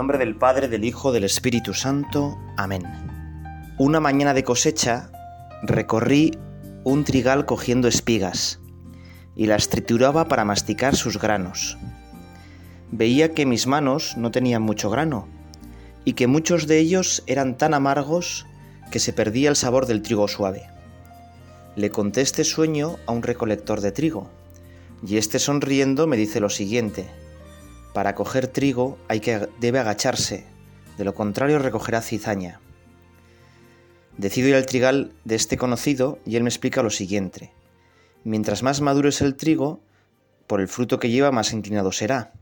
nombre del Padre, del Hijo, del Espíritu Santo. Amén. Una mañana de cosecha recorrí un trigal cogiendo espigas y las trituraba para masticar sus granos. Veía que mis manos no tenían mucho grano y que muchos de ellos eran tan amargos que se perdía el sabor del trigo suave. Le conté este sueño a un recolector de trigo, y este sonriendo me dice lo siguiente: Para coger trigo hay que debe agacharse, de lo contrario recogerá cizaña. Decido ir al trigal de este conocido y él me explica lo siguiente. Mientras más maduro es el trigo, por el fruto que lleva más inclinado será.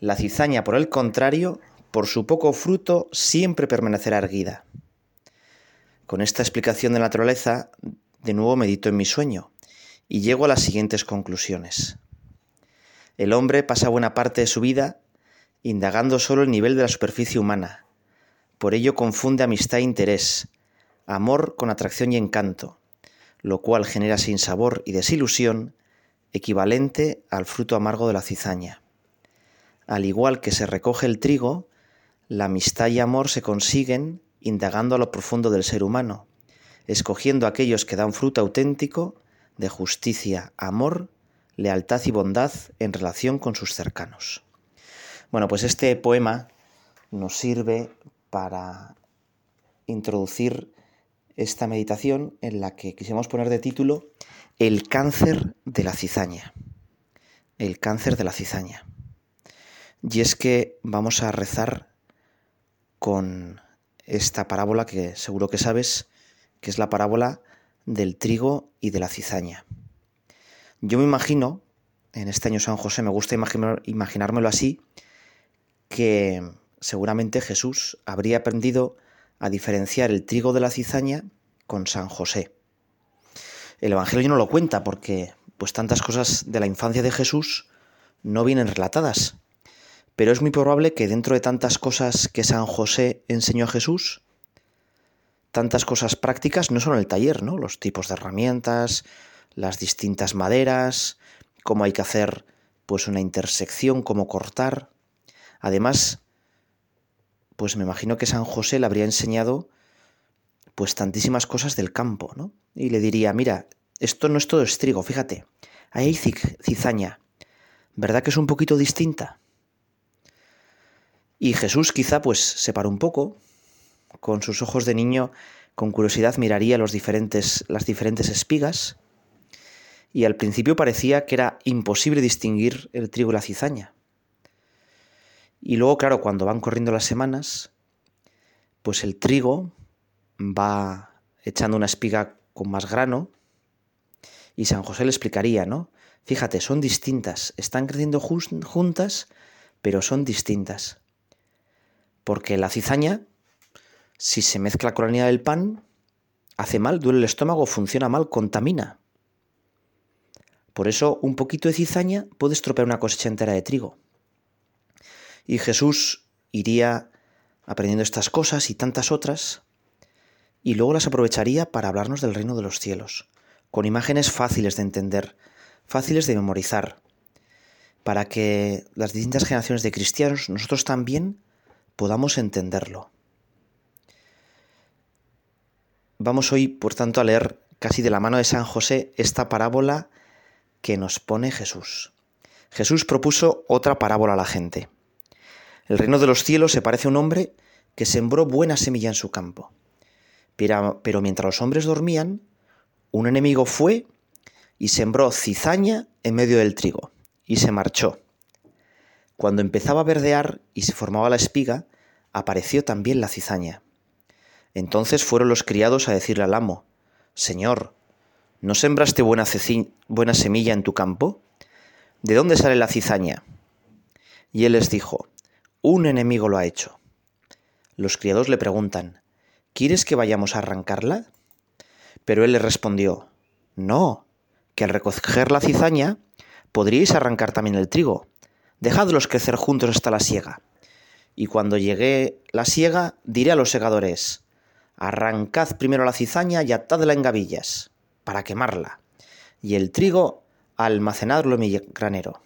La cizaña, por el contrario, por su poco fruto, siempre permanecerá erguida. Con esta explicación de la naturaleza, de nuevo medito en mi sueño y llego a las siguientes conclusiones. El hombre pasa buena parte de su vida indagando solo el nivel de la superficie humana. Por ello confunde amistad e interés, amor con atracción y encanto, lo cual genera sinsabor y desilusión equivalente al fruto amargo de la cizaña. Al igual que se recoge el trigo, la amistad y amor se consiguen indagando a lo profundo del ser humano, escogiendo aquellos que dan fruto auténtico de justicia, amor, lealtad y bondad en relación con sus cercanos. Bueno, pues este poema nos sirve para introducir esta meditación en la que quisimos poner de título El cáncer de la cizaña. El cáncer de la cizaña. Y es que vamos a rezar con esta parábola que seguro que sabes, que es la parábola del trigo y de la cizaña. Yo me imagino, en este año San José me gusta imaginármelo así, que seguramente Jesús habría aprendido a diferenciar el trigo de la cizaña con San José. El Evangelio no lo cuenta porque pues tantas cosas de la infancia de Jesús no vienen relatadas pero es muy probable que dentro de tantas cosas que San José enseñó a Jesús, tantas cosas prácticas, no solo el taller, ¿no? Los tipos de herramientas, las distintas maderas, cómo hay que hacer pues una intersección, cómo cortar. Además, pues me imagino que San José le habría enseñado pues tantísimas cosas del campo, ¿no? Y le diría, mira, esto no es todo estrigo, fíjate, ahí hay cizaña, ¿verdad que es un poquito distinta? Y Jesús quizá pues se paró un poco, con sus ojos de niño con curiosidad miraría los diferentes, las diferentes espigas, y al principio parecía que era imposible distinguir el trigo y la cizaña. Y luego, claro, cuando van corriendo las semanas, pues el trigo va echando una espiga con más grano, y San José le explicaría, ¿no? Fíjate, son distintas, están creciendo juntas, pero son distintas. Porque la cizaña, si se mezcla con la harina del pan, hace mal, duele el estómago, funciona mal, contamina. Por eso un poquito de cizaña puede estropear una cosecha entera de trigo. Y Jesús iría aprendiendo estas cosas y tantas otras, y luego las aprovecharía para hablarnos del reino de los cielos, con imágenes fáciles de entender, fáciles de memorizar, para que las distintas generaciones de cristianos, nosotros también, podamos entenderlo. Vamos hoy, por tanto, a leer casi de la mano de San José esta parábola que nos pone Jesús. Jesús propuso otra parábola a la gente. El reino de los cielos se parece a un hombre que sembró buena semilla en su campo. Pero, mientras los hombres dormían, un enemigo fue y sembró cizaña en medio del trigo, y se marchó. Cuando empezaba a verdear y se formaba la espiga, apareció también la cizaña. Entonces fueron los criados a decirle al amo, Señor, ¿no sembraste buena, semilla en tu campo? ¿De dónde sale la cizaña? Y él les dijo, Un enemigo lo ha hecho. Los criados le preguntan, ¿Quieres que vayamos a arrancarla? Pero él les respondió, No, que al recoger la cizaña podríais arrancar también el trigo. Dejadlos crecer juntos hasta la siega. Y cuando llegue la siega, diré a los segadores, arrancad primero la cizaña y atadla en gavillas, para quemarla, y el trigo almacenadlo en mi granero.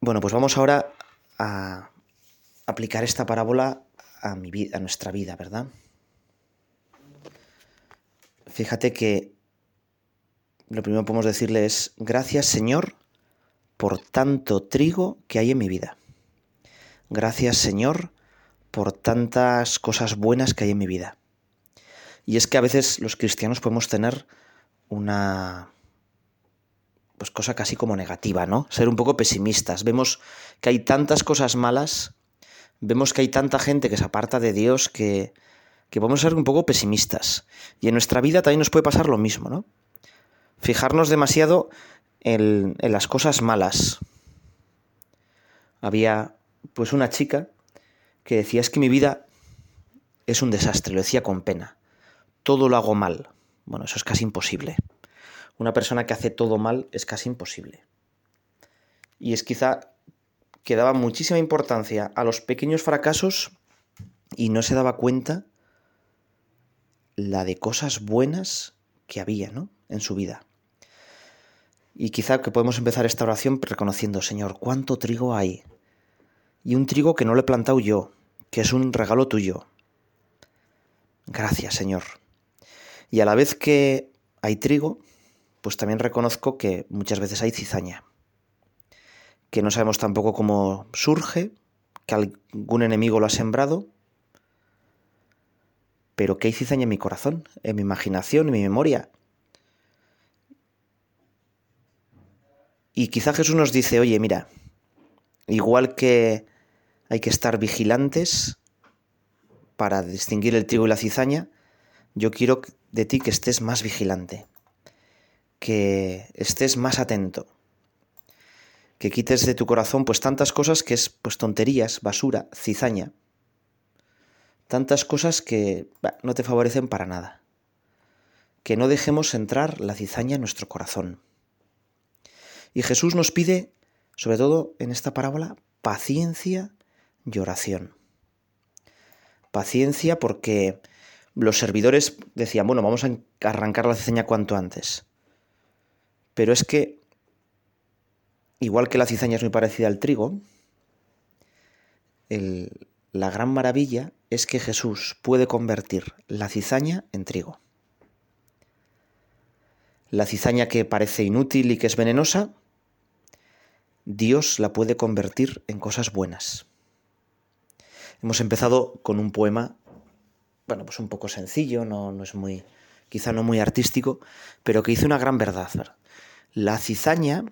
Bueno, pues vamos ahora a aplicar esta parábola a, mi vida, a nuestra vida, ¿verdad? Fíjate que lo primero que podemos decirle es, gracias Señor por tanto trigo que hay en mi vida. Gracias Señor por tantas cosas buenas que hay en mi vida. Y es que a veces los cristianos podemos tener una pues cosa casi como negativa, ¿no? Ser un poco pesimistas. Vemos que hay tantas cosas malas, vemos que hay tanta gente que se aparta de Dios que, podemos ser un poco pesimistas. Y en nuestra vida también nos puede pasar lo mismo, ¿no? Fijarnos demasiado en, en las cosas malas. Había pues una chica que decía es que mi vida es un desastre, lo decía con pena. Todo lo hago mal. Bueno, eso es casi imposible. Una persona que hace todo mal es casi imposible. Y es quizá que daba muchísima importancia a los pequeños fracasos y no se daba cuenta la de cosas buenas que había, ¿no? En su vida. Y quizá que podemos empezar esta oración reconociendo, Señor, cuánto trigo hay. Y un trigo que no lo he plantado yo, que es un regalo tuyo. Gracias, Señor. Y a la vez que hay trigo, pues también reconozco que muchas veces hay cizaña, que no sabemos tampoco cómo surge, que algún enemigo lo ha sembrado, pero que hay cizaña en mi corazón, en mi imaginación, en mi memoria. Y quizá Jesús nos dice, oye, mira, igual que hay que estar vigilantes para distinguir el trigo y la cizaña, yo quiero de ti que estés más vigilante que estés más atento, que quites de tu corazón pues tantas cosas que es pues tonterías, basura, cizaña, tantas cosas que no te favorecen para nada, que no dejemos entrar la cizaña en nuestro corazón. Y Jesús nos pide, sobre todo en esta parábola, paciencia y oración. Paciencia porque los servidores decían, bueno, vamos a arrancar la cizaña cuanto antes. Pero es que, igual que la cizaña es muy parecida al trigo, la gran maravilla es que Jesús puede convertir la cizaña en trigo. La cizaña que parece inútil y que es venenosa, Dios la puede convertir en cosas buenas. Hemos empezado con un poema, bueno, pues un poco sencillo, no, es muy, quizá no muy artístico, pero que dice una gran verdad. La cizaña,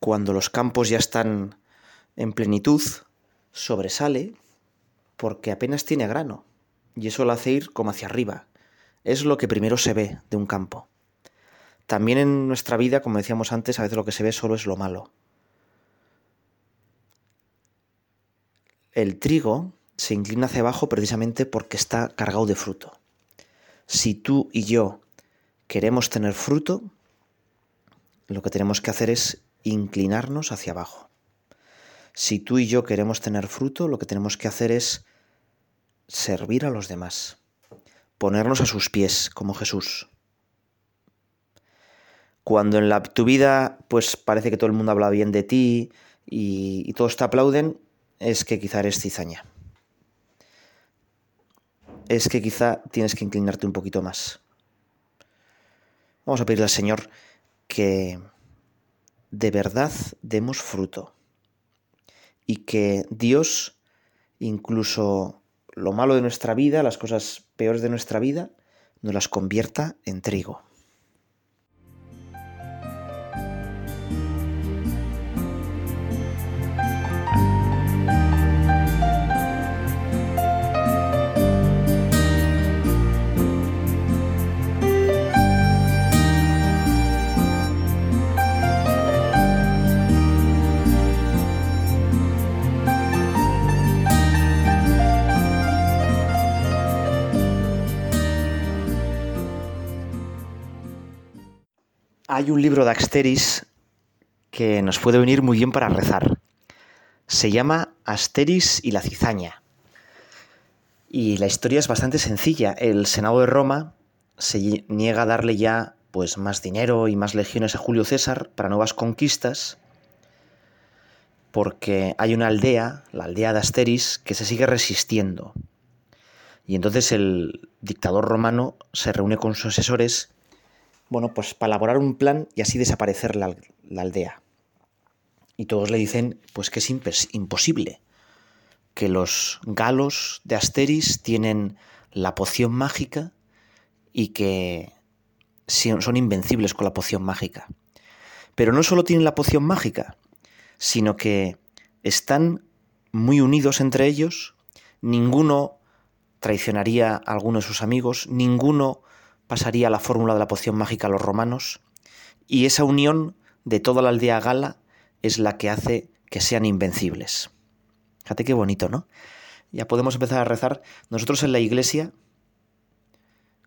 cuando los campos ya están en plenitud, sobresale porque apenas tiene grano, y eso lo hace ir como hacia arriba. Es lo que primero se ve de un campo. También en nuestra vida, como decíamos antes, a veces lo que se ve solo es lo malo. El trigo se inclina hacia abajo precisamente porque está cargado de fruto. Si tú y yo queremos tener fruto, lo que tenemos que hacer es inclinarnos hacia abajo. Si tú y yo queremos tener fruto, lo que tenemos que hacer es servir a los demás, ponernos a sus pies como Jesús. Cuando en tu vida pues parece que todo el mundo habla bien de ti y, y todos te aplauden, es que quizá eres cizaña. Es que quizá tienes que inclinarte un poquito más. Vamos a pedirle al Señor que de verdad demos fruto y que Dios, incluso lo malo de nuestra vida, las cosas peores de nuestra vida, nos las convierta en trigo. Hay un libro de Asteris que nos puede venir muy bien para rezar. Se llama Asteris y la cizaña. Y la historia es bastante sencilla. El Senado de Roma se niega a darle ya pues más dinero y más legiones a Julio César para nuevas conquistas. porque hay una aldea, la aldea de Asteris, que se sigue resistiendo. Y entonces el dictador romano se reúne con sus asesores, bueno, pues para elaborar un plan y así desaparecer la, aldea. Y todos le dicen, pues que es imposible, que los galos de Asteris tienen la poción mágica y que son invencibles con la poción mágica. Pero no solo tienen la poción mágica, sino que están muy unidos entre ellos, ninguno traicionaría a alguno de sus amigos, ninguno pasaría la fórmula de la poción mágica a los romanos, y esa unión de toda la aldea gala es la que hace que sean invencibles. Fíjate qué bonito, ¿no? Ya podemos empezar a rezar. Nosotros en la iglesia,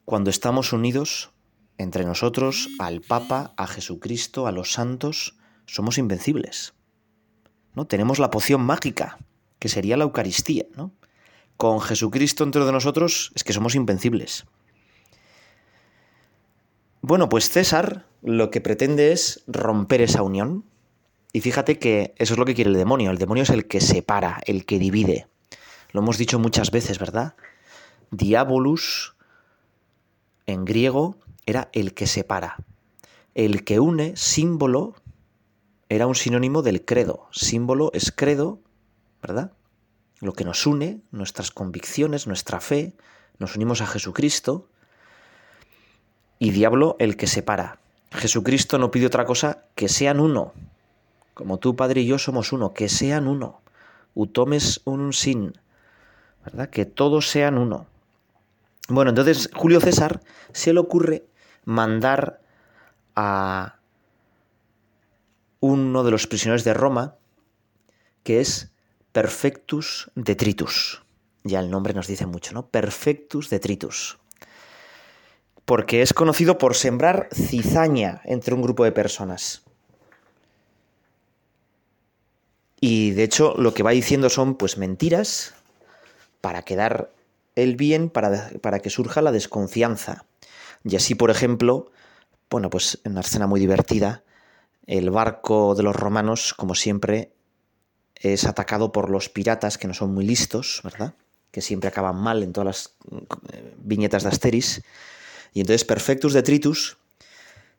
cuando estamos unidos entre nosotros, al Papa, a Jesucristo, a los santos, somos invencibles. ¿no? Tenemos la poción mágica, que sería la Eucaristía, ¿no? Con Jesucristo dentro de nosotros es que somos invencibles. Bueno, pues César lo que pretende es romper esa unión. Y fíjate que eso es lo que quiere el demonio. El demonio es el que separa, el que divide. Lo hemos dicho muchas veces, ¿verdad? Diabolus en griego era el que separa. El que une, símbolo, era un sinónimo del credo. Símbolo es credo, ¿verdad? Lo que nos une, nuestras convicciones, nuestra fe, nos unimos a Jesucristo. Y diablo el que separa. Jesucristo no pide otra cosa que sean uno. Como tú, Padre y yo somos uno, que sean uno. Utomes un sin. ¿Verdad? Que todos sean uno. Bueno, entonces Julio César se le ocurre mandar a uno de los prisioneros de Roma, que es Perfectus Detritus. Ya el nombre nos dice mucho, ¿no? Perfectus Detritus. Porque es conocido por sembrar cizaña entre un grupo de personas. Y de hecho lo que va diciendo son pues mentiras para quedar el bien, para, para que surja la desconfianza. Y así, por ejemplo, bueno, pues en una escena muy divertida, el barco de los romanos, como siempre, es atacado por los piratas que no son muy listos, ¿verdad? Que siempre acaban mal en todas las eh, viñetas de Asteris. Y entonces Perfectus Detritus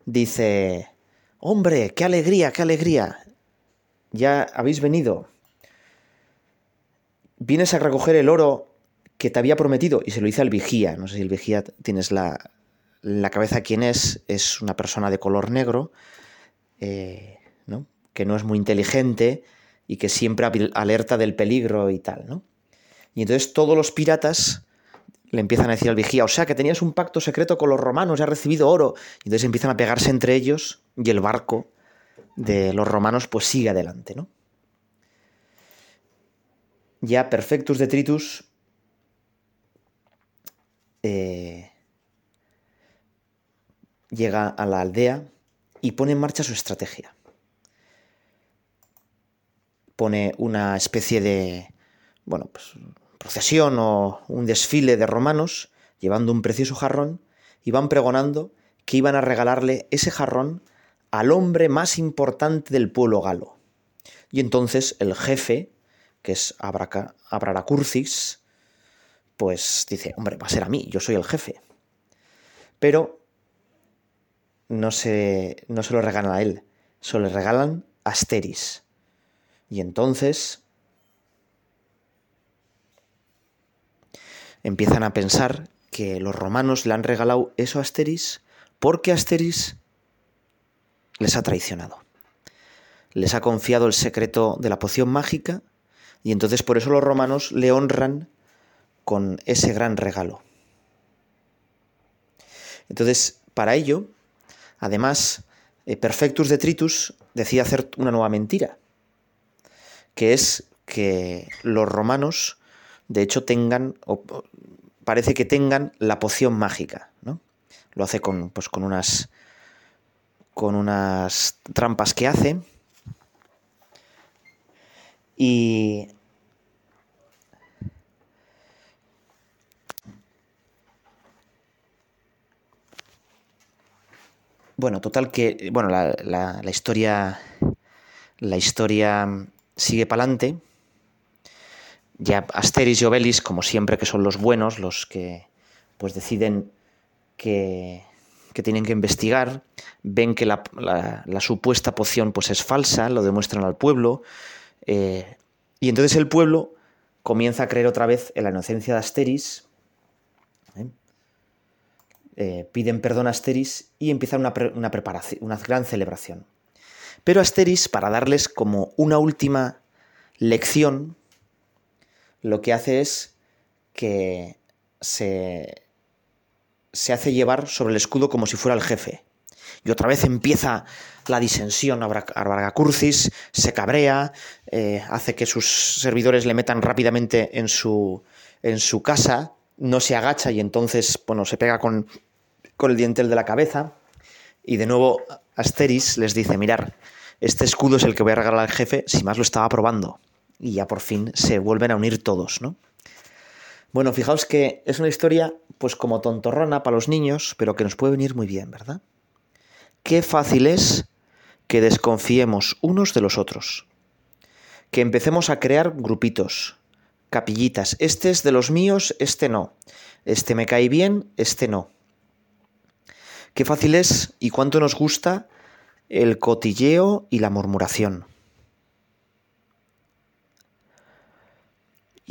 dice, hombre, qué alegría, qué alegría. Ya habéis venido. Vienes a recoger el oro que te había prometido. Y se lo dice al vigía. No sé si el vigía tienes la, la cabeza quién es. Es una persona de color negro eh, ¿no? que no es muy inteligente y que siempre alerta del peligro y tal, ¿no? Y entonces todos los piratas le empiezan a decir al vigía, o sea, que tenías un pacto secreto con los romanos, ya has recibido oro. Y entonces empiezan a pegarse entre ellos y el barco de los romanos pues sigue adelante, ¿no? Ya Perfectus Detritus eh, llega a la aldea y pone en marcha su estrategia. Pone una especie de, bueno, pues procesión o un desfile de romanos llevando un precioso jarrón y van pregonando que iban a regalarle ese jarrón al hombre más importante del pueblo galo. Y entonces el jefe, que es Abraracurcis, pues dice, hombre, va a ser a mí, yo soy el jefe. Pero no se, no se lo regalan a él, se lo regalan a Asteris. Y entonces empiezan a pensar que los romanos le han regalado eso a Asteris porque Asteris les ha traicionado. Les ha confiado el secreto de la poción mágica y entonces por eso los romanos le honran con ese gran regalo. Entonces, para ello, Además, eh, Perfectus Detritus decide hacer una nueva mentira, que es que los romanos, de hecho, tengan, parece que tengan la poción mágica, ¿no? Lo hace con, pues, con unas, con unas trampas que hace. Y Bueno, total que, bueno, la, historia, la historia sigue para adelante. Ya Asteris y Obelis, como siempre, que son los buenos, los que pues deciden que, que tienen que investigar, ven que la, supuesta poción pues es falsa, lo demuestran al pueblo, eh, y entonces el pueblo comienza a creer otra vez en la inocencia de Asteris, ¿eh? Eh, piden perdón a Asteris y empiezan una, una, preparación, una gran celebración. Pero Asteris, para darles como una última lección, lo que hace es que se se hace llevar sobre el escudo como si fuera el jefe. Y otra vez empieza la disensión. Arbargacurcis se cabrea, eh, hace que sus servidores le metan rápidamente en su, en su casa, no se agacha y entonces bueno, se pega con, con el dintel de la cabeza. Y de nuevo Asteris les dice, mirar, este escudo es el que voy a regalar al jefe, si más lo estaba probando. Y ya por fin se vuelven a unir todos, ¿no? Bueno, fijaos que es una historia pues como tontorrona para los niños, pero que nos puede venir muy bien, ¿verdad? Qué fácil es que desconfiemos unos de los otros, que empecemos a crear grupitos, capillitas, este es de los míos, este no, este me cae bien, este no. Qué fácil es y cuánto nos gusta el cotilleo y la murmuración.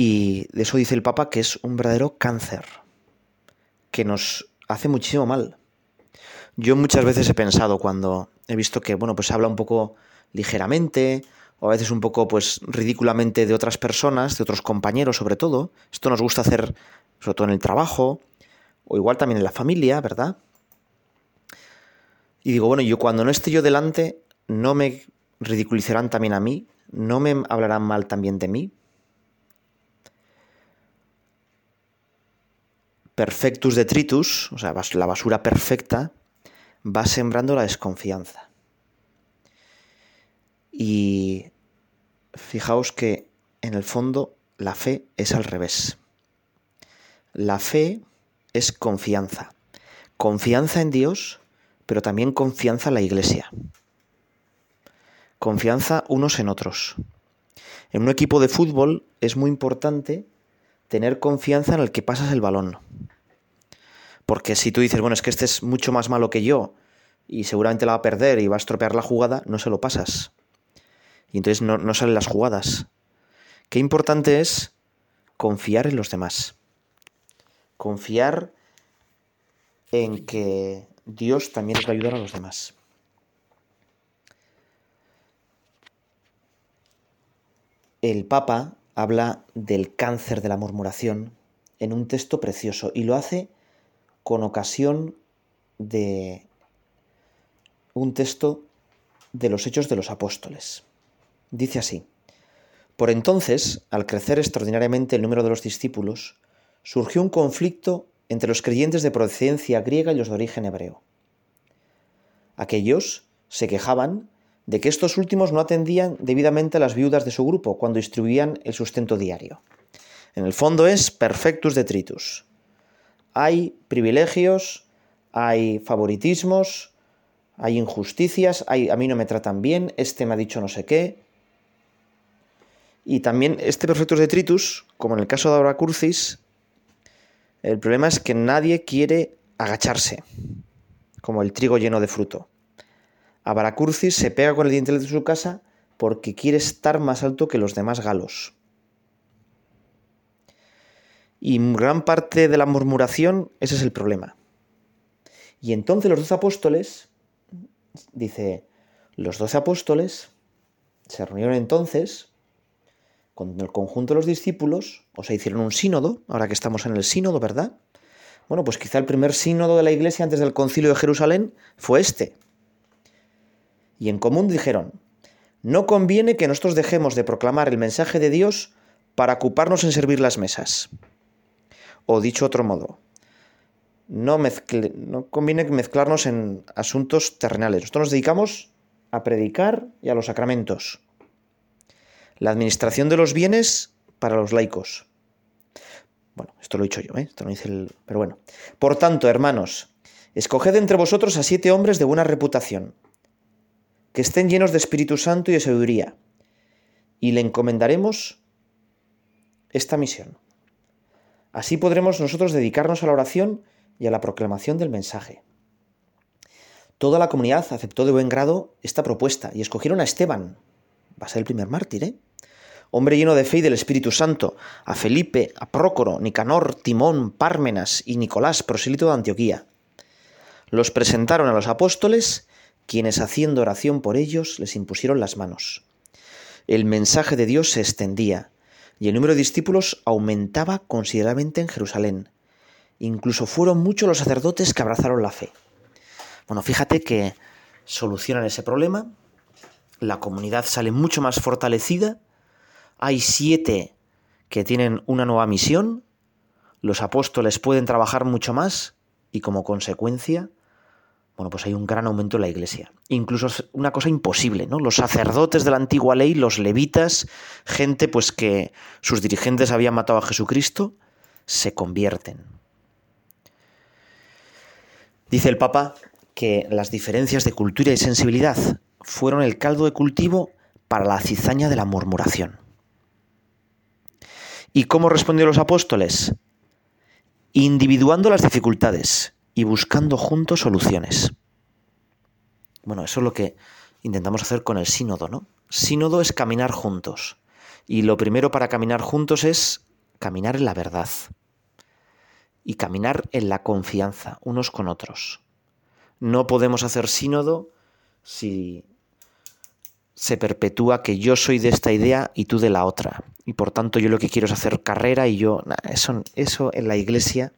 Y de eso dice el Papa que es un verdadero cáncer, que nos hace muchísimo mal. Yo muchas veces he pensado cuando he visto que, bueno, pues habla un poco ligeramente, o a veces un poco, pues, ridículamente de otras personas, de otros compañeros sobre todo. Esto nos gusta hacer, sobre todo en el trabajo, o igual también en la familia, ¿verdad? Y digo, bueno, yo cuando no esté yo delante, no me ridiculizarán también a mí, no me hablarán mal también de mí. Perfectus detritus, o sea, la basura perfecta, va sembrando la desconfianza. Y fijaos que en el fondo la fe es al revés. La fe es confianza. Confianza en Dios, pero también confianza en la iglesia. Confianza unos en otros. En un equipo de fútbol es muy importante tener confianza en el que pasas el balón. Porque si tú dices, bueno, es que este es mucho más malo que yo y seguramente la va a perder y va a estropear la jugada, no se lo pasas. Y entonces no, no salen las jugadas. Qué importante es confiar en los demás. Confiar en que Dios también va a ayudar a los demás. El Papa habla del cáncer de la murmuración en un texto precioso y lo hace con ocasión de un texto de los Hechos de los Apóstoles. Dice así, Por entonces, al crecer extraordinariamente el número de los discípulos, surgió un conflicto entre los creyentes de procedencia griega y los de origen hebreo. Aquellos se quejaban de que estos últimos no atendían debidamente a las viudas de su grupo cuando distribuían el sustento diario. En el fondo es perfectus detritus. Hay privilegios, hay favoritismos, hay injusticias, hay, a mí no me tratan bien, este me ha dicho no sé qué. Y también este perfectus detritus, como en el caso de Aura Curcis, el problema es que nadie quiere agacharse, como el trigo lleno de fruto. Abaracurcis se pega con el dintel de su casa porque quiere estar más alto que los demás galos. Y gran parte de la murmuración, ese es el problema. Y entonces los doce apóstoles, dice, los doce apóstoles se reunieron entonces con el conjunto de los discípulos, o sea, hicieron un sínodo, ahora que estamos en el sínodo, ¿verdad? Bueno, pues quizá el primer sínodo de la iglesia antes del concilio de Jerusalén fue este, y en común dijeron, no conviene que nosotros dejemos de proclamar el mensaje de Dios para ocuparnos en servir las mesas. O dicho otro modo, no, no conviene mezclarnos en asuntos terrenales. Nosotros nos dedicamos a predicar y a los sacramentos. La administración de los bienes para los laicos. Bueno, esto lo he dicho yo, ¿eh? Esto no dice el... Pero bueno. Por tanto, hermanos, escoged entre vosotros a siete hombres de buena reputación que estén llenos de Espíritu Santo y de sabiduría, y le encomendaremos esta misión. Así podremos nosotros dedicarnos a la oración y a la proclamación del mensaje. Toda la comunidad aceptó de buen grado esta propuesta y escogieron a Esteban. Va a ser el primer mártir, ¿eh? Hombre lleno de fe y del Espíritu Santo, a Felipe, a Prócoro, Nicanor, Timón, Pármenas y Nicolás, prosélito de Antioquía. Los presentaron a los apóstoles, quienes haciendo oración por ellos les impusieron las manos. El mensaje de Dios se extendía y el número de discípulos aumentaba considerablemente en Jerusalén. Incluso fueron muchos los sacerdotes que abrazaron la fe. Bueno, fíjate que solucionan ese problema, la comunidad sale mucho más fortalecida, hay siete que tienen una nueva misión, los apóstoles pueden trabajar mucho más y como consecuencia bueno, pues hay un gran aumento en la iglesia. Incluso una cosa imposible, ¿no? Los sacerdotes de la antigua ley, los levitas, gente pues que sus dirigentes habían matado a Jesucristo, se convierten. Dice el Papa que las diferencias de cultura y sensibilidad fueron el caldo de cultivo para la cizaña de la murmuración. ¿Y cómo respondió los apóstoles? Individuando las dificultades, y buscando juntos soluciones. Bueno, eso es lo que intentamos hacer con el sínodo, ¿no? Sínodo es caminar juntos. Y lo primero para caminar juntos es caminar en la verdad. Y caminar en la confianza unos con otros. No podemos hacer sínodo si se perpetúa que yo soy de esta idea y tú de la otra. Y por tanto yo lo que quiero es hacer carrera y yo... eso, eso en la iglesia,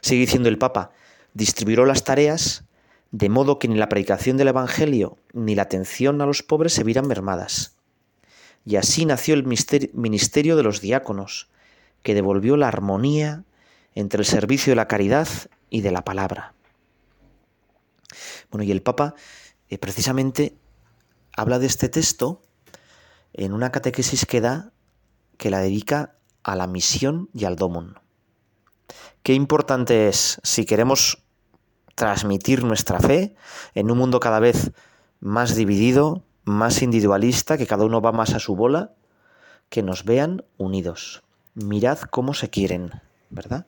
sigue diciendo el Papa, distribuyó las tareas de modo que ni la predicación del Evangelio ni la atención a los pobres se vieran mermadas. Y así nació el ministerio de los diáconos, que devolvió la armonía entre el servicio de la caridad y de la palabra. Bueno, y el Papa eh, precisamente habla de este texto en una catequesis que da que la dedica a la misión y al domum. Qué importante es, si queremos transmitir nuestra fe en un mundo cada vez más dividido, más individualista, que cada uno va más a su bola, que nos vean unidos. Mirad cómo se quieren, ¿verdad?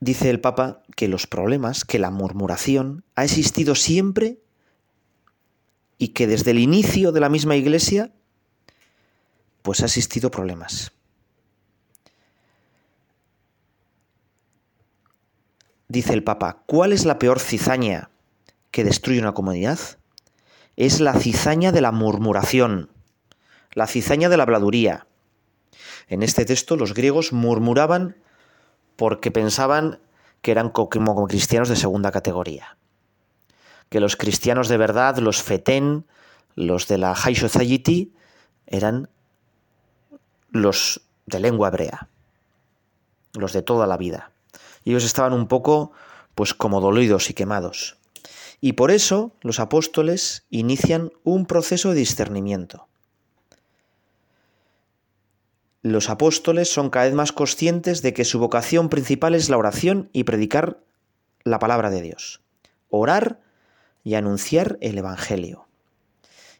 Dice el Papa que los problemas, que la murmuración ha existido siempre y que desde el inicio de la misma Iglesia, pues ha existido problemas. Dice el Papa, ¿cuál es la peor cizaña que destruye una comunidad? Es la cizaña de la murmuración, la cizaña de la habladuría. En este texto los griegos murmuraban porque pensaban que eran como cristianos de segunda categoría. Que los cristianos de verdad, los fetén, los de la High Society, eran los de lengua hebrea, los de toda la vida y ellos estaban un poco pues como dolidos y quemados. Y por eso los apóstoles inician un proceso de discernimiento. Los apóstoles son cada vez más conscientes de que su vocación principal es la oración y predicar la palabra de Dios. Orar y anunciar el Evangelio.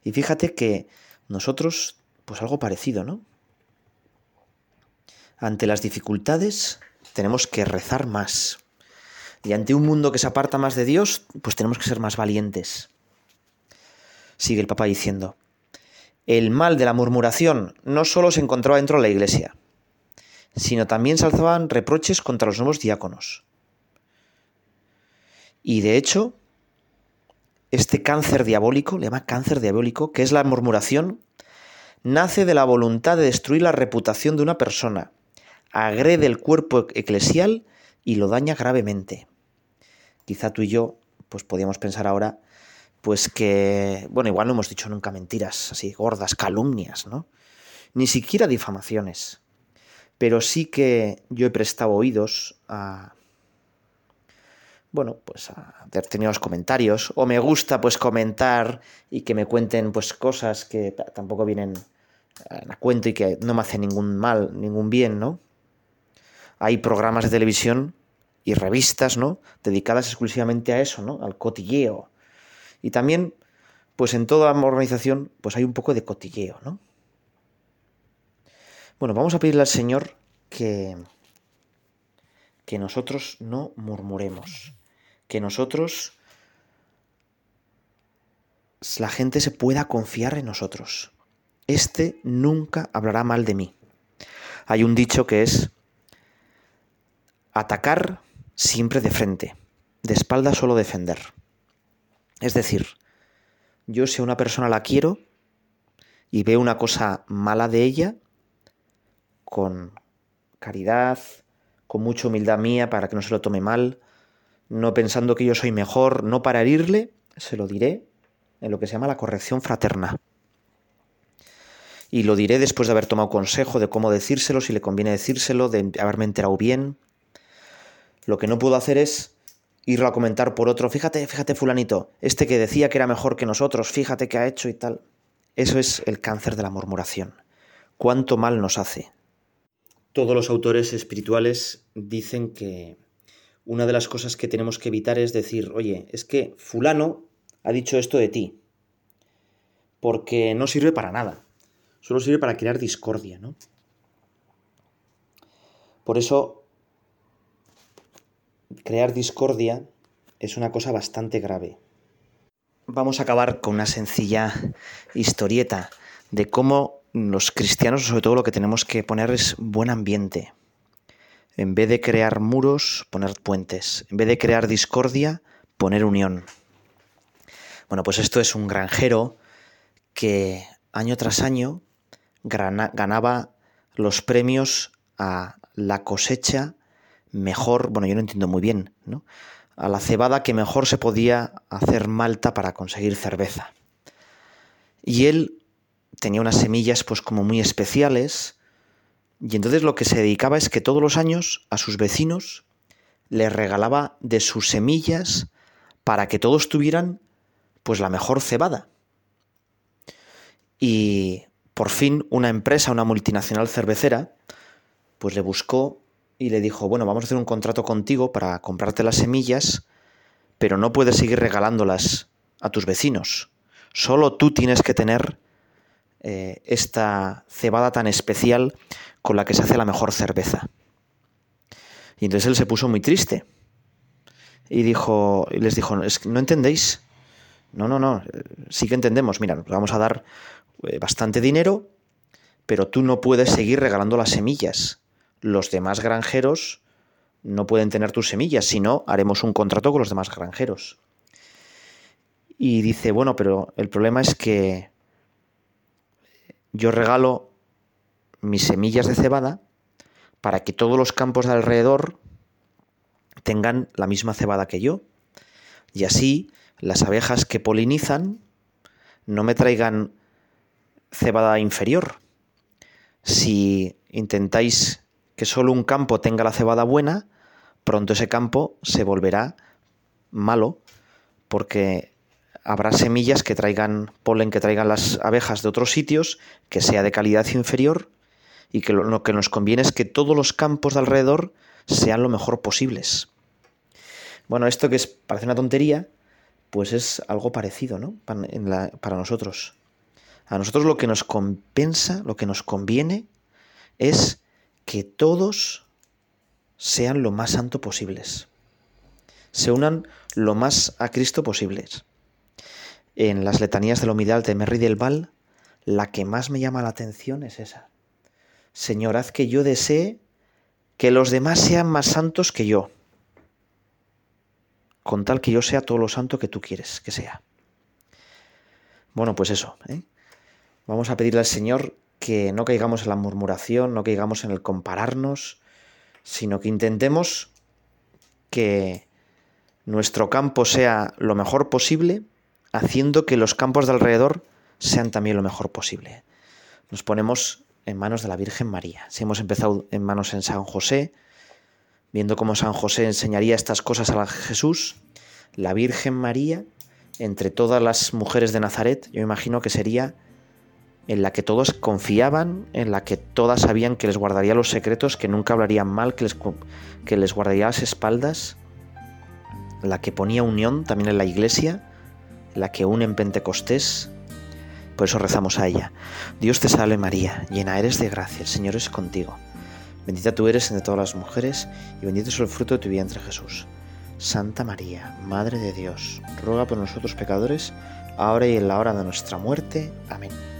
Y fíjate que nosotros, pues algo parecido, ¿no? Ante las dificultades, tenemos que rezar más. Y ante un mundo que se aparta más de Dios, pues tenemos que ser más valientes. Sigue el Papa diciendo, el mal de la murmuración no solo se encontraba dentro de la iglesia, sino también se alzaban reproches contra los nuevos diáconos. Y de hecho, este cáncer diabólico, le llama cáncer diabólico, que es la murmuración, nace de la voluntad de destruir la reputación de una persona, agrede el cuerpo eclesial y lo daña gravemente. Quizá tú y yo, pues podíamos pensar ahora, pues que, bueno, igual no hemos dicho nunca mentiras así gordas, calumnias, ¿no? Ni siquiera difamaciones. Pero sí que yo he prestado oídos a, bueno, pues a determinados comentarios, o me gusta pues comentar y que me cuenten pues cosas que tampoco vienen a cuento y que no me hacen ningún mal, ningún bien, ¿no? Hay programas de televisión y revistas, ¿no? Dedicadas exclusivamente a eso, ¿no? Al cotilleo. Y también, pues en toda organización, pues hay un poco de cotilleo, ¿no? Bueno, vamos a pedirle al Señor que, que nosotros no murmuremos, que nosotros la gente se pueda confiar en nosotros. Este nunca hablará mal de mí. Hay un dicho que es atacar siempre de frente, de espalda solo defender. Es decir, yo si a una persona la quiero y veo una cosa mala de ella, con caridad, con mucha humildad mía para que no se lo tome mal, no pensando que yo soy mejor, no para herirle, se lo diré en lo que se llama la corrección fraterna. Y lo diré después de haber tomado consejo de cómo decírselo, si le conviene decírselo, de haberme enterado bien. Lo que no puedo hacer es irlo a comentar por otro. Fíjate, fíjate, fulanito, este que decía que era mejor que nosotros, fíjate qué ha hecho y tal. Eso es el cáncer de la murmuración. Cuánto mal nos hace. Todos los autores espirituales dicen que una de las cosas que tenemos que evitar es decir, oye, es que fulano ha dicho esto de ti, porque no sirve para nada, solo sirve para crear discordia, ¿no? Por eso, crear discordia es una cosa bastante grave. Vamos a acabar con una sencilla historieta de cómo los cristianos, sobre todo, lo que tenemos que poner es buen ambiente. En vez de crear muros, poner puentes. En vez de crear discordia, poner unión. Bueno, pues esto es un granjero que año tras año ganaba los premios a la cosecha mejor, bueno, yo no entiendo muy bien, ¿no? A la cebada que mejor se podía hacer malta para conseguir cerveza. Y él tenía unas semillas pues como muy especiales y entonces lo que se dedicaba es que todos los años a sus vecinos les regalaba de sus semillas para que todos tuvieran pues la mejor cebada. Y por fin una empresa, una multinacional cervecera, pues le buscó y le dijo, bueno, vamos a hacer un contrato contigo para comprarte las semillas, pero no puedes seguir regalándolas a tus vecinos. Solo tú tienes que tener eh, esta cebada tan especial con la que se hace la mejor cerveza. Y entonces él se puso muy triste. Y dijo, y les dijo, no entendéis, no, no, no, sí que entendemos, mira, vamos a dar eh, bastante dinero, pero tú no puedes seguir regalando las semillas. Los demás granjeros no pueden tener tus semillas, si no, haremos un contrato con los demás granjeros. Y dice, bueno, pero el problema es que yo regalo mis semillas de cebada para que todos los campos de alrededor tengan la misma cebada que yo. Y así las abejas que polinizan no me traigan cebada inferior. Si intentáis que solo un campo tenga la cebada buena, pronto ese campo se volverá malo porque habrá semillas que traigan polen que traigan las abejas de otros sitios que sea de calidad inferior y que lo, que nos conviene es que todos los campos de alrededor sean lo mejor posibles. Bueno, esto que es, parece una tontería, pues es algo parecido, ¿no? Para, nosotros. A nosotros lo que nos compensa, lo que nos conviene, es que todos sean lo más santo posibles. Se unan lo más a Cristo posibles. En las letanías del Omidal de Merri del Val, la que más me llama la atención es esa. Señor, haz que yo desee que los demás sean más santos que yo con tal que yo sea todo lo santo que tú quieres que sea. Bueno, pues eso. ¿eh? Vamos a pedirle al Señor que no caigamos en la murmuración, no caigamos en el compararnos, sino que intentemos que nuestro campo sea lo mejor posible, haciendo que los campos de alrededor sean también lo mejor posible. Nos ponemos en manos de la Virgen María. Si hemos empezado en manos en San José, viendo cómo San José enseñaría estas cosas a Jesús, la Virgen María, entre todas las mujeres de Nazaret, yo imagino que sería en la que todos confiaban, en la que todas sabían que les guardaría los secretos, que nunca hablarían mal, que les, que les guardaría las espaldas, la que ponía unión también en la iglesia, la que une en Pentecostés. Por eso rezamos a ella. Dios te salve María, llena eres de gracia, el Señor es contigo. Bendita tú eres entre todas las mujeres y bendito es el fruto de tu vientre Jesús. Santa María, Madre de Dios, ruega por nosotros pecadores, ahora y en la hora de nuestra muerte. Amén.